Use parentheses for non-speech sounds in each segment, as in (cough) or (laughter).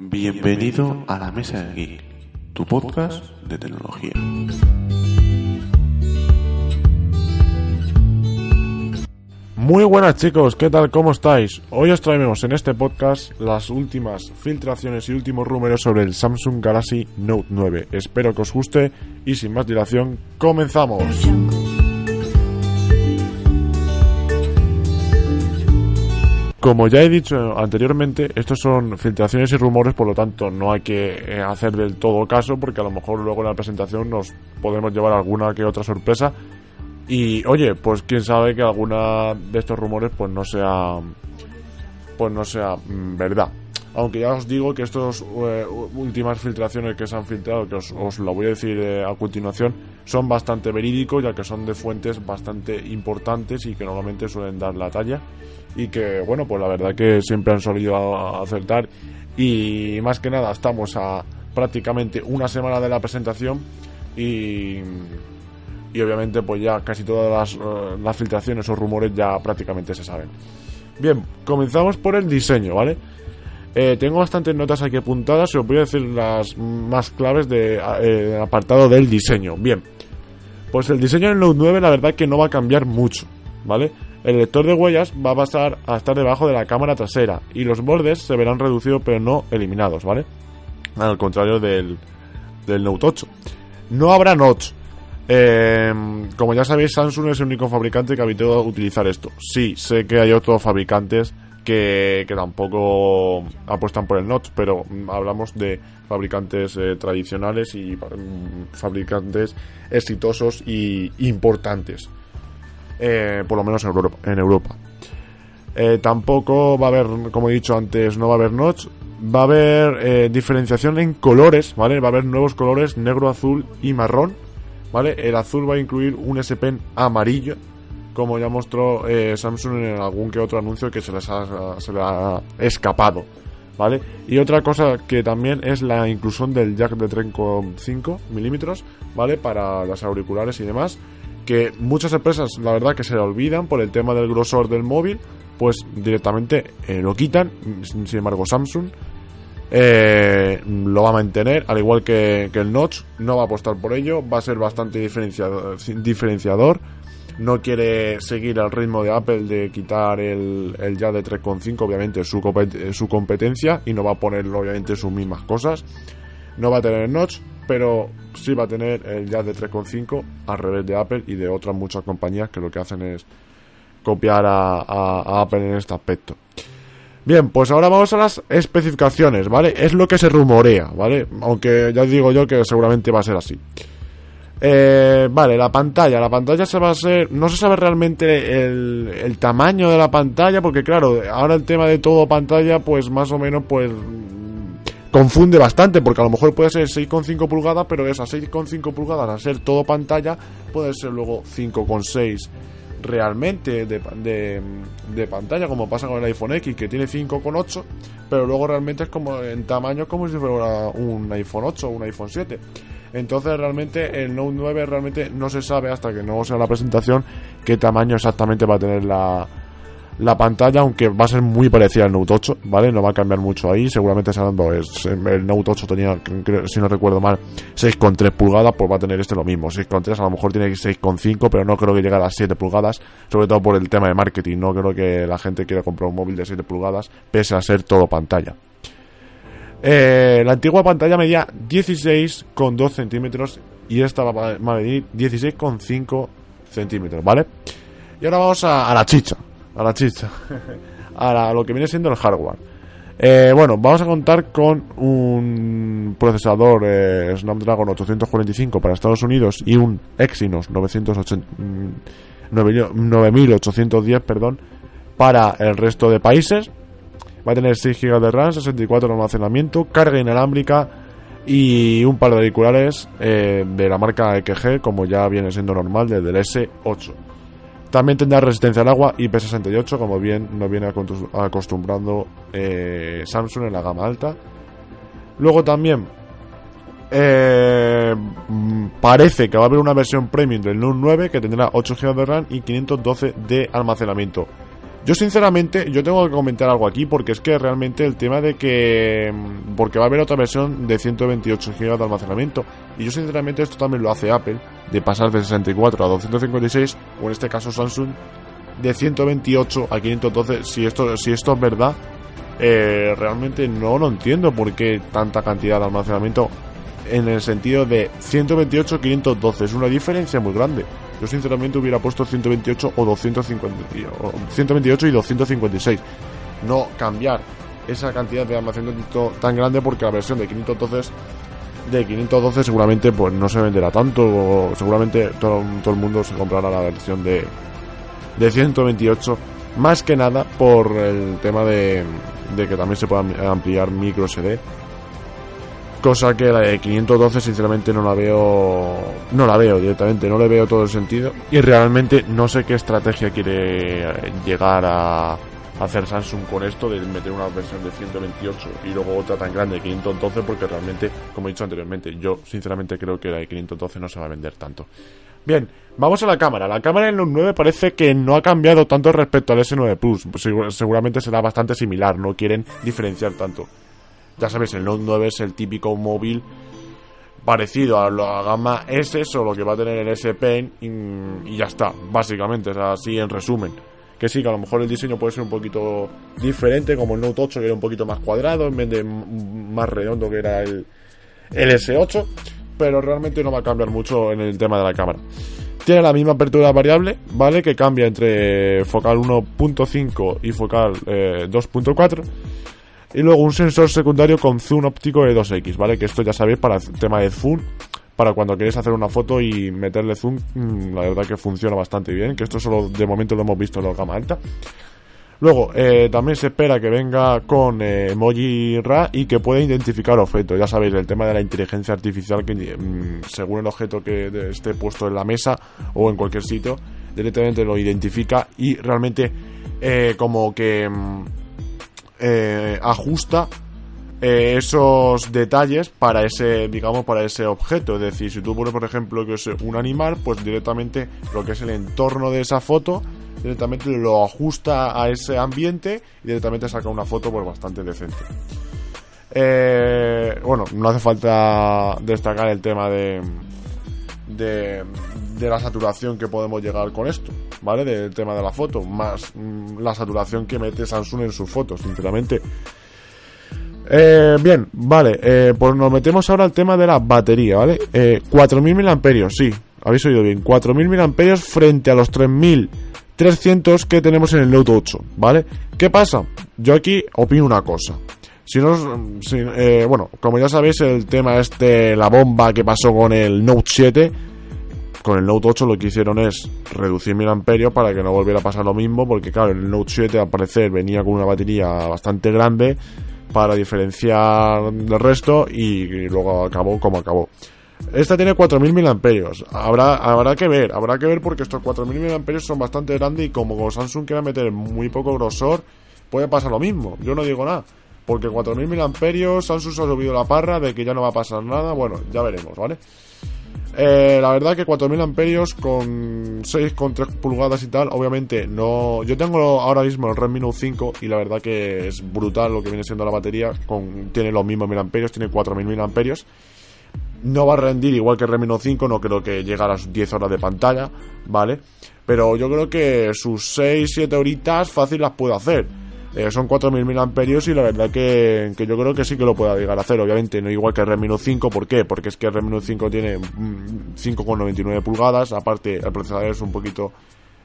Bienvenido a la Mesa del Geek, tu podcast de tecnología. Muy buenas chicos, ¿qué tal? ¿Cómo estáis? Hoy os traemos en este podcast las últimas filtraciones y últimos rumores sobre el Samsung Galaxy Note 9. Espero que os guste y sin más dilación, comenzamos. Como ya he dicho anteriormente, estos son filtraciones y rumores, por lo tanto no hay que eh, hacer del todo caso porque a lo mejor luego en la presentación nos podemos llevar alguna que otra sorpresa y oye, pues quién sabe que alguna de estos rumores pues no sea pues no sea mm, verdad. Aunque ya os digo que estas eh, últimas filtraciones que se han filtrado, que os, os lo voy a decir eh, a continuación, son bastante verídicos, ya que son de fuentes bastante importantes y que normalmente suelen dar la talla. Y que, bueno, pues la verdad que siempre han solido acertar. Y más que nada, estamos a prácticamente una semana de la presentación y y obviamente pues ya casi todas las, eh, filtraciones o rumores ya prácticamente se saben. Bien, comenzamos por el diseño, ¿vale? Eh, tengo bastantes notas aquí apuntadas y os voy a decir las más claves del de, eh, apartado del diseño. Bien, pues el diseño del Note 9 la verdad que no va a cambiar mucho, ¿vale? El lector de huellas va a pasar a estar debajo de la cámara trasera y los bordes se verán reducidos pero no eliminados, ¿vale? Al contrario del, del Note 8. No habrá notch, eh, como ya sabéis, Samsung es el único fabricante que ha evitado utilizar esto. Sí, sé que hay otros fabricantes que, tampoco apuestan por el notch, pero mm, hablamos de fabricantes eh, tradicionales y mm, fabricantes exitosos y importantes. Eh, por lo menos en Europa. En Europa. Eh, tampoco va a haber, como he dicho antes, no va a haber notch. Va a haber diferenciación en colores, ¿vale? Va a haber nuevos colores negro, azul y marrón ¿vale? El azul va a incluir un S Pen amarillo, como ya mostró eh, Samsung en algún que otro anuncio que se les ha, se le ha escapado, ¿vale? Y otra cosa que también es la inclusión del jack de 3,5 milímetros, ¿vale? Para las auriculares y demás, que muchas empresas, la verdad, que se le olvidan por el tema del grosor del móvil, pues directamente eh, lo quitan, sin embargo Samsung eh, lo va a mantener, al igual que, el Notch, no va a apostar por ello, va a ser bastante diferenciador. No quiere seguir al ritmo de Apple de quitar el, el ya de 3.5, obviamente su, competencia, y no va a poner obviamente sus mismas cosas. No va a tener Notch, pero sí va a tener el ya de 3.5 al revés de Apple y de otras muchas compañías que lo que hacen es copiar a Apple en este aspecto. Bien, pues ahora vamos a las especificaciones, ¿vale? Es lo que se rumorea, ¿vale? Aunque ya digo yo que seguramente va a ser así. Eh, vale, la pantalla. La pantalla se va a ser. No se sabe realmente el, tamaño de la pantalla, porque claro, ahora el tema de todo pantalla, pues más o menos, pues. Confunde bastante, porque a lo mejor puede ser 6,5 pulgadas, pero esas 6,5 pulgadas, a ser todo pantalla, puede ser luego 5,6 realmente de, de, pantalla, como pasa con el iPhone X, que tiene 5,8, pero luego realmente es como en tamaño como si fuera un iPhone 8 o un iPhone 7. Entonces realmente el Note 9 realmente no se sabe hasta que no sea la presentación qué tamaño exactamente va a tener la, la pantalla, aunque va a ser muy parecida al Note 8, ¿vale? No va a cambiar mucho ahí. Seguramente hablando es, el Note 8 tenía, si no recuerdo mal, 6,3 pulgadas, pues va a tener este lo mismo. 6,3 a lo mejor tiene 6,5, pero no creo que llegue a las 7 pulgadas, sobre todo por el tema de marketing. No creo que la gente quiera comprar un móvil de 7 pulgadas, pese a ser todo pantalla. Eh, la antigua pantalla medía 16,2 centímetros y esta va a medir 16,5 centímetros, ¿vale? Y ahora vamos a la chicha a la chicha, (laughs) a, lo que viene siendo el hardware. Eh, bueno, vamos a contar con un procesador eh, Snapdragon 845 para Estados Unidos y un Exynos 9810 mm, perdón, para el resto de países. Va a tener 6 GB de RAM, 64 de almacenamiento, carga inalámbrica y un par de auriculares eh, de la marca EKG, como ya viene siendo normal desde el S8. También tendrá resistencia al agua IP68, como bien nos viene acostumbrando eh, Samsung en la gama alta. Luego también eh, mm, parece que va a haber una versión premium del Note 9 que tendrá 8 GB de RAM y 512 de almacenamiento. Yo sinceramente, yo tengo que comentar algo aquí porque es que realmente el tema de que... Mm, porque va a haber otra versión de 128 GB de almacenamiento. Y yo sinceramente esto también lo hace Apple, de pasar de 64 a 256, o en este caso Samsung, de 128 a 512. Si esto, si esto es verdad, eh, realmente no lo entiendo por qué tanta cantidad de almacenamiento en el sentido de 128 a 512. Es una diferencia muy grande. Yo sinceramente hubiera puesto 128 o 250, 128 y 256. No cambiar esa cantidad de almacenamiento tan grande porque la versión de 512 de 512 seguramente pues no se venderá tanto seguramente todo, todo, el mundo se comprará la versión de de 128 más que nada por el tema de, de que también se pueda ampliar micro SD Cosa que la de 512 sinceramente no la veo no la veo directamente, no le veo todo el sentido. Y realmente no sé qué estrategia quiere llegar a hacer Samsung con esto de meter una versión de 128 y luego otra tan grande de 512 porque realmente, como he dicho anteriormente, yo sinceramente creo que la de 512 no se va a vender tanto. Bien, vamos a la cámara. La cámara en los 9 parece que no ha cambiado tanto respecto al S9 Plus. Seguramente será bastante similar, no quieren diferenciar tanto. Ya sabéis, el Note 9 es el típico móvil parecido a la gama S, solo que va a tener el S Pen y, ya está, básicamente, es así en resumen. Que sí, que a lo mejor el diseño puede ser un poquito diferente, como el Note 8 que era un poquito más cuadrado en vez de más redondo que era el, el S8, pero realmente no va a cambiar mucho en el tema de la cámara. Tiene la misma apertura variable, ¿vale? Que cambia entre focal 1.5 y focal 2.4 eh, y luego un sensor secundario con zoom óptico de 2x, ¿vale? Que esto ya sabéis para el tema de zoom, para cuando queréis hacer una foto y meterle zoom, mm, la verdad que funciona bastante bien, que esto solo de momento lo hemos visto en la gama alta. Luego, eh, también se espera que venga con eh, RA y que pueda identificar objetos. Ya sabéis, el tema de la inteligencia artificial que mm, según el objeto que esté puesto en la mesa o en cualquier sitio, directamente lo identifica y realmente eh, como que... Mm, eh, ajusta eh, esos detalles para ese, digamos, para ese objeto. Es decir, si tú pones, por ejemplo, que es un animal, pues directamente lo que es el entorno de esa foto, directamente lo ajusta a ese ambiente y directamente saca una foto pues bastante decente. Eh, bueno, no hace falta destacar el tema de, de, la saturación que podemos llegar con esto, ¿vale? Del tema de la foto, más mm, la saturación que mete Samsung en sus fotos, sinceramente. Eh, bien, vale, eh, pues nos metemos ahora al tema de la batería, ¿vale? Eh, 4.000 mAh, sí, habéis oído bien, 4.000 mAh frente a los 3.300 que tenemos en el Note 8, ¿vale? ¿Qué pasa? Yo aquí opino una cosa. Si no, eh, bueno, como ya sabéis, el tema este, la bomba que pasó con el Note 7, con el Note 8 lo que hicieron es reducir mil amperios para que no volviera a pasar lo mismo, porque claro, el Note 7 al parecer venía con una batería bastante grande para diferenciar del resto y, luego acabó como acabó. Esta tiene 4.000 mil amperios. Habrá, habrá que ver, habrá que ver porque estos 4.000 mil amperios son bastante grandes y como Samsung quiera meter muy poco grosor, puede pasar lo mismo. Yo no digo nada. Porque 4.000 mil amperios, Samsung se ha subido la parra de que ya no va a pasar nada. Bueno, ya veremos, ¿vale? Eh, la verdad que 4000 amperios con 6,3 pulgadas y tal, obviamente no... Yo tengo ahora mismo el Redmi Note 5 y la verdad que es brutal lo que viene siendo la batería. Con, tiene los mismos mil amperios, tiene 4000 amperios. No va a rendir igual que el Redmi Note 5, no creo que llegue a las 10 horas de pantalla, ¿vale? Pero yo creo que sus 6-7 horitas fácil las puedo hacer. Eh, son 4.000 amperios y la verdad que, yo creo que sí que lo pueda llegar a hacer. Obviamente no igual que el Redmi Note 5, ¿por qué? Porque es que el Redmi Note 5 tiene 5,99 mm, pulgadas, aparte el procesador es un poquito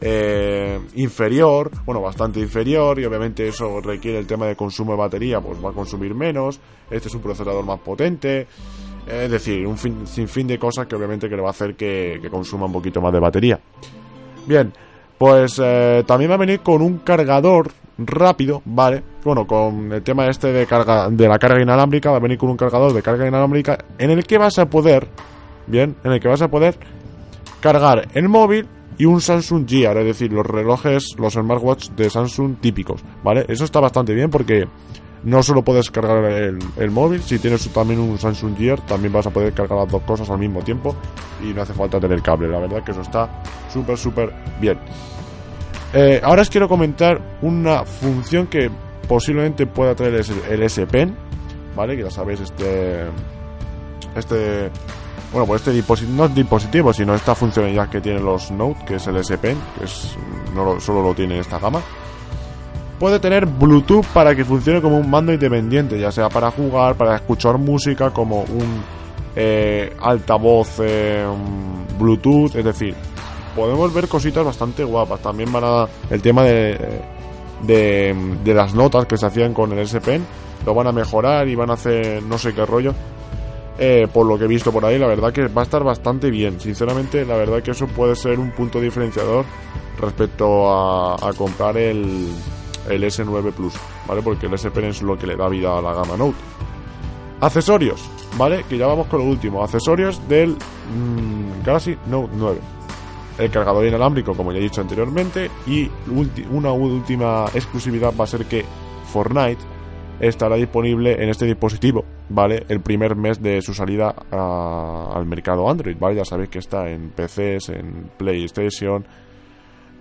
eh, inferior, bueno, bastante inferior y obviamente eso requiere el tema de consumo de batería, pues va a consumir menos, este es un procesador más potente, es decir, un fin de cosas que obviamente que le va a hacer que, que consuma un poquito más de batería. Bien, Pues eh, también va a venir con un cargador rápido, ¿vale? Bueno, con el tema este de carga de la carga inalámbrica, va a venir con un cargador de carga inalámbrica en el que vas a poder, bien, en el que vas a poder cargar el móvil y un Samsung Gear, es decir, los relojes, los smartwatch de Samsung típicos, ¿vale? Eso está bastante bien porque no solo puedes cargar el, móvil, si tienes también un Samsung Gear, también vas a poder cargar las dos cosas al mismo tiempo y no hace falta tener cable. La verdad que eso está súper, súper bien. Eh, ahora os quiero comentar una función que posiblemente pueda traer el, S Pen, ¿vale? Que ya sabéis, este. Este. Bueno, pues este dispositivo, no es dispositivo, sino esta funcionalidad que tienen los Note, que es el S Pen, que es, no solo lo tiene esta gama puede tener Bluetooth para que funcione como un mando independiente, ya sea para jugar, para escuchar música, como un eh, altavoz eh, Bluetooth, es decir, podemos ver cositas bastante guapas. También van a el tema de, de, las notas que se hacían con el S Pen, lo van a mejorar y van a hacer no sé qué rollo. Eh, por lo que he visto por ahí, la verdad que va a estar bastante bien. Sinceramente, la verdad que eso puede ser un punto diferenciador respecto a comprar el, el S9 Plus, ¿vale? Porque el S Pen es lo que le da vida a la gama Note. Accesorios, ¿vale? Que ya vamos con lo último. Accesorios del mm, Galaxy Note 9. El cargador inalámbrico, como ya he dicho anteriormente. Y una última exclusividad va a ser que Fortnite estará disponible en este dispositivo, ¿vale? El primer mes de su salida al mercado Android, ¿vale? Ya sabéis que está en PCs, en PlayStation,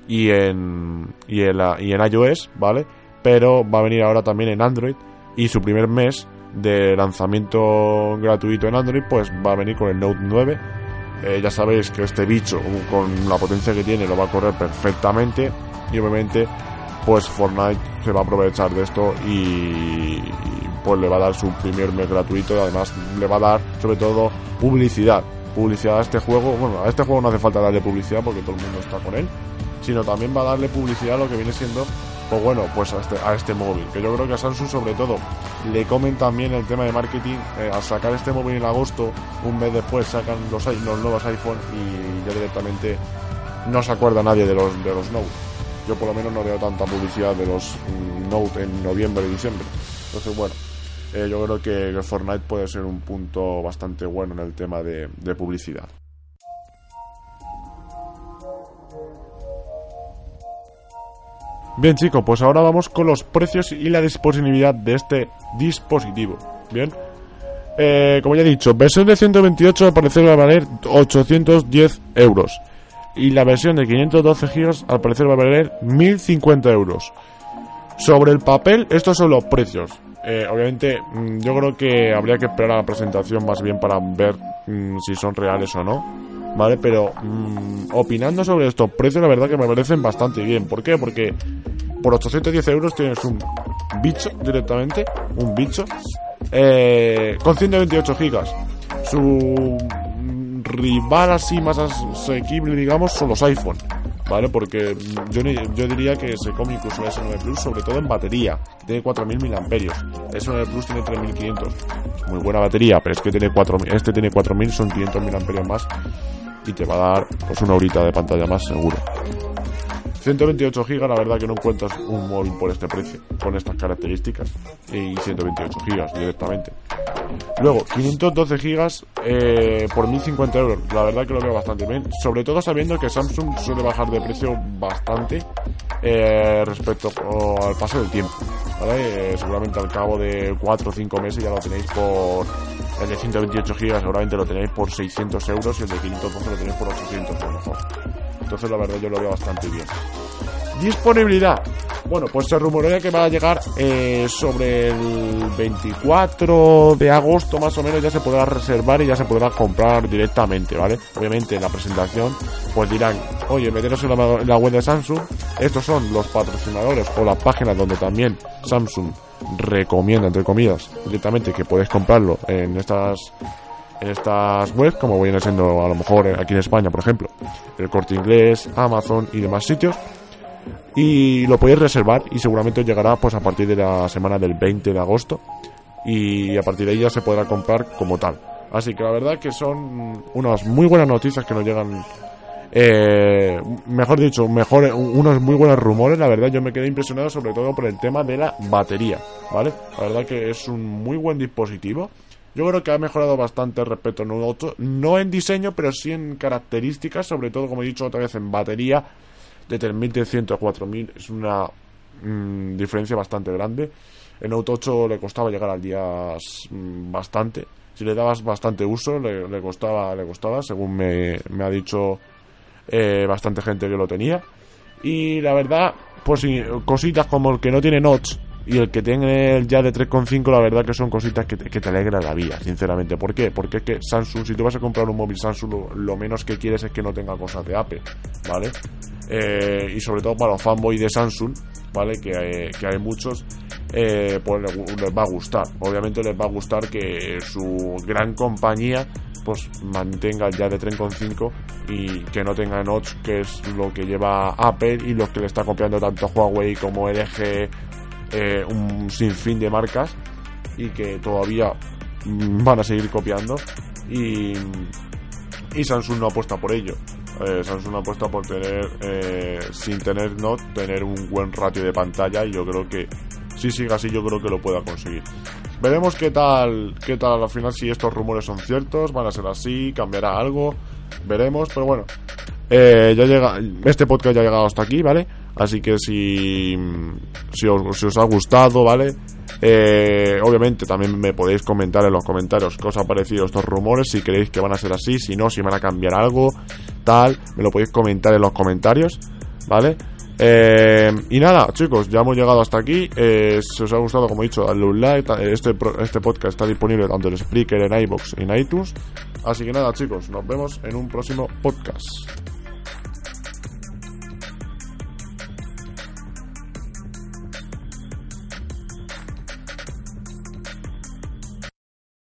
y en, y en, y en iOS, ¿vale? Pero va a venir ahora también en Android y su primer mes de lanzamiento gratuito en Android pues va a venir con el Note 9. Eh, ya sabéis que este bicho con la potencia que tiene lo va a correr perfectamente y obviamente pues Fortnite se va a aprovechar de esto y, pues le va a dar su primer mes gratuito y además le va a dar sobre todo publicidad publicidad a este juego bueno a este juego no hace falta darle publicidad porque todo el mundo está con él sino también va a darle publicidad a lo que viene siendo, pues bueno, pues a este, a este móvil. Que yo creo que a Samsung sobre todo le comen también el tema de marketing. Eh, al sacar este móvil en agosto, un mes después sacan los, los nuevos iPhone y ya directamente no se acuerda nadie de los, de los Note. Yo por lo menos no veo tanta publicidad de los mm, Note en noviembre y diciembre. Entonces bueno. Eh, yo creo que, Fortnite puede ser un punto bastante bueno en el tema de publicidad. Bien chicos, pues ahora vamos con los precios y la disponibilidad de este dispositivo. Bien, eh, como ya he dicho, versión de 128 al parecer va a valer 810 euros. Y la versión de 512 GB al parecer va a valer 1050 euros. Sobre el papel, estos son los precios. Eh, obviamente, mm, yo creo que habría que esperar a la presentación más bien para ver mm, si son reales o no. ¿Vale? Pero mm, opinando sobre estos precios, la verdad que me parecen bastante bien. ¿Por qué? Porque por 810 euros tienes un bicho directamente, un bicho, eh, con 128 gigas. Su rival así más asequible, digamos, son los iPhone. ¿Vale? Porque yo, yo diría que se come incluso el S9 Plus, sobre todo en batería. Tiene 4000 mAh. El S9 Plus tiene 3500. Muy buena batería, pero es que tiene 4000, este tiene 4000, son 500 mAh más y te va a dar pues una horita de pantalla más seguro. 128 GB, la verdad que no encuentras un móvil por este precio, con estas características, y 128 GB directamente. Luego, 512 GB eh, por 1050 euros, la verdad que lo veo bastante bien, sobre todo sabiendo que Samsung suele bajar de precio bastante eh, respecto al paso del tiempo. ¿vale? Eh, seguramente al cabo de 4 o 5 meses ya lo tenéis por el de 128 GB seguramente lo tenéis por 600 euros y el de 512 lo tenéis por 800 a lo mejor. Entonces la verdad yo lo veo bastante bien. Disponibilidad. Bueno, pues se rumorea que va a llegar eh, sobre el 24 de agosto más o menos ya se podrá reservar y ya se podrá comprar directamente, ¿vale? Obviamente en la presentación pues dirán, oye, meteros en la, en la web de Samsung, estos son los patrocinadores o las páginas donde también Samsung recomienda, entre comillas, directamente que puedes comprarlo en estas en estas webs, como viene siendo a lo mejor aquí en España, por ejemplo, el corte inglés, Amazon y demás sitios. Y lo podéis reservar y seguramente llegará pues a partir de la semana del 20 de agosto y a partir de ahí ya se podrá comprar como tal. Así que la verdad que son unas muy buenas noticias que nos llegan eh, mejor dicho, mejor, unos muy buenos rumores, la verdad yo me quedé impresionado sobre todo por el tema de la batería, ¿vale? La verdad que es un muy buen dispositivo. Yo creo que ha mejorado bastante respecto a 8, no en diseño, pero sí en características, sobre todo como he dicho otra vez en batería, de 3100 a 4000 es una mm, diferencia bastante grande. En Note 8 le costaba llegar al día mm, bastante. Si le dabas bastante uso, le, costaba, le costaba, según me, me ha dicho eh, bastante gente que lo tenía. Y la verdad, pues cositas como el que no tiene notch y el que tiene el ya de 3,5, la verdad que son cositas que te, que te alegran la vida, sinceramente. ¿Por qué? Porque es que Samsung, si tú vas a comprar un móvil Samsung, lo, menos que quieres es que no tenga cosas de Apple, ¿vale? Eh, y sobre todo para los fanboys de Samsung, ¿vale? Que hay, que hay muchos, eh, pues les va a gustar. Obviamente les va a gustar que su gran compañía pues mantenga ya de 3,5 y que no tenga notch, que es lo que lleva Apple y lo que le está copiando tanto Huawei como LG, eh, un sinfín de marcas y que todavía van a seguir copiando y, Samsung no apuesta por ello. Eh, Samsung apuesta por tener, eh, sin tener not, tener un buen ratio de pantalla y yo creo que si sigue así yo creo que lo pueda conseguir. Veremos qué tal, qué tal al final si estos rumores son ciertos, van a ser así, cambiará algo, veremos, pero bueno, eh, ya llega, este podcast ya ha llegado hasta aquí, ¿vale? Así que si, si, os, ha gustado, ¿vale? Eh, obviamente también me podéis comentar en los comentarios qué os ha parecido estos rumores, si creéis que van a ser así, si no, si van a cambiar algo, tal, me lo podéis comentar en los comentarios, ¿vale? Eh, y nada, chicos, ya hemos llegado hasta aquí. Eh, si os ha gustado, como he dicho, darle un like. Este, este podcast está disponible tanto en Spreaker, en iBox y en iTunes. Así que nada, chicos, nos vemos en un próximo podcast.